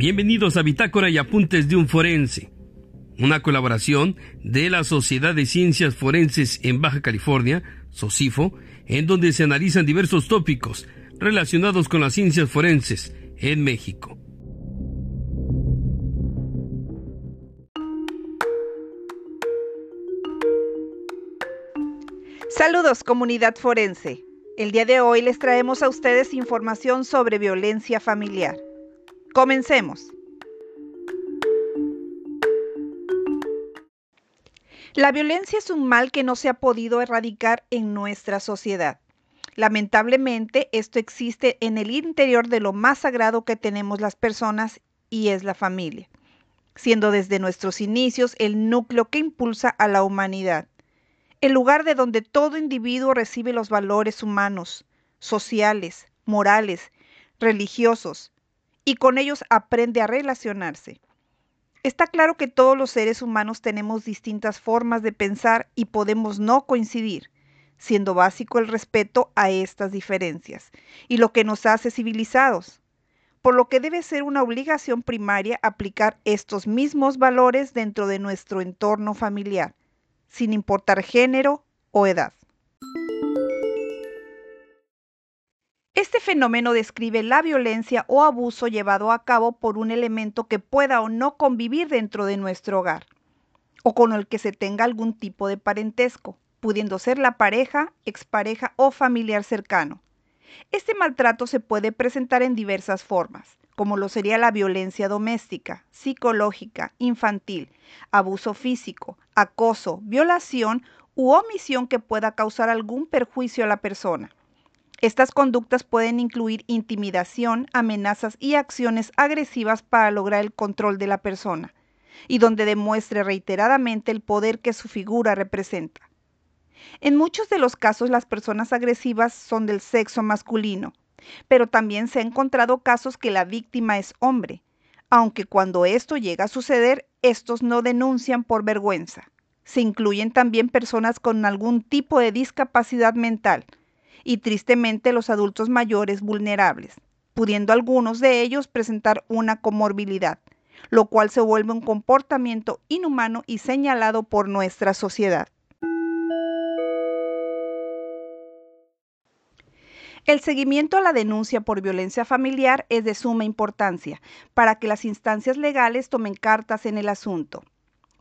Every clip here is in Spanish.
Bienvenidos a Bitácora y Apuntes de un Forense, una colaboración de la Sociedad de Ciencias Forenses en Baja California, SOCIFO, en donde se analizan diversos tópicos relacionados con las ciencias forenses en México. Saludos comunidad forense. El día de hoy les traemos a ustedes información sobre violencia familiar. Comencemos. La violencia es un mal que no se ha podido erradicar en nuestra sociedad. Lamentablemente, esto existe en el interior de lo más sagrado que tenemos las personas y es la familia, siendo desde nuestros inicios el núcleo que impulsa a la humanidad, el lugar de donde todo individuo recibe los valores humanos, sociales, morales, religiosos, y con ellos aprende a relacionarse. Está claro que todos los seres humanos tenemos distintas formas de pensar y podemos no coincidir, siendo básico el respeto a estas diferencias y lo que nos hace civilizados, por lo que debe ser una obligación primaria aplicar estos mismos valores dentro de nuestro entorno familiar, sin importar género o edad. Este fenómeno describe la violencia o abuso llevado a cabo por un elemento que pueda o no convivir dentro de nuestro hogar, o con el que se tenga algún tipo de parentesco, pudiendo ser la pareja, expareja o familiar cercano. Este maltrato se puede presentar en diversas formas, como lo sería la violencia doméstica, psicológica, infantil, abuso físico, acoso, violación u omisión que pueda causar algún perjuicio a la persona. Estas conductas pueden incluir intimidación, amenazas y acciones agresivas para lograr el control de la persona, y donde demuestre reiteradamente el poder que su figura representa. En muchos de los casos las personas agresivas son del sexo masculino, pero también se ha encontrado casos que la víctima es hombre, aunque cuando esto llega a suceder, estos no denuncian por vergüenza. Se incluyen también personas con algún tipo de discapacidad mental, y tristemente los adultos mayores vulnerables, pudiendo algunos de ellos presentar una comorbilidad, lo cual se vuelve un comportamiento inhumano y señalado por nuestra sociedad. El seguimiento a la denuncia por violencia familiar es de suma importancia para que las instancias legales tomen cartas en el asunto.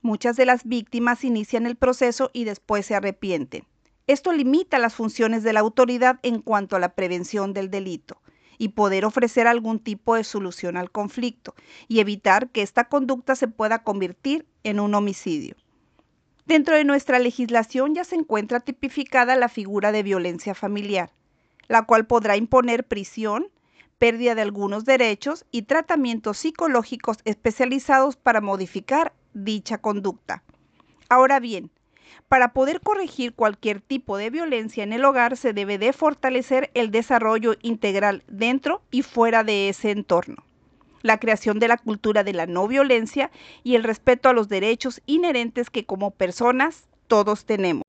Muchas de las víctimas inician el proceso y después se arrepienten. Esto limita las funciones de la autoridad en cuanto a la prevención del delito y poder ofrecer algún tipo de solución al conflicto y evitar que esta conducta se pueda convertir en un homicidio. Dentro de nuestra legislación ya se encuentra tipificada la figura de violencia familiar, la cual podrá imponer prisión, pérdida de algunos derechos y tratamientos psicológicos especializados para modificar dicha conducta. Ahora bien, para poder corregir cualquier tipo de violencia en el hogar se debe de fortalecer el desarrollo integral dentro y fuera de ese entorno, la creación de la cultura de la no violencia y el respeto a los derechos inherentes que como personas todos tenemos.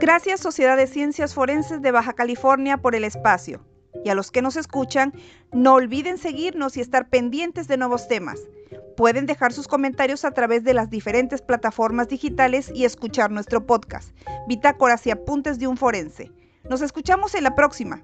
Gracias Sociedad de Ciencias Forenses de Baja California por el espacio. Y a los que nos escuchan, no olviden seguirnos y estar pendientes de nuevos temas. Pueden dejar sus comentarios a través de las diferentes plataformas digitales y escuchar nuestro podcast, Bitácoras y Apuntes de un Forense. Nos escuchamos en la próxima.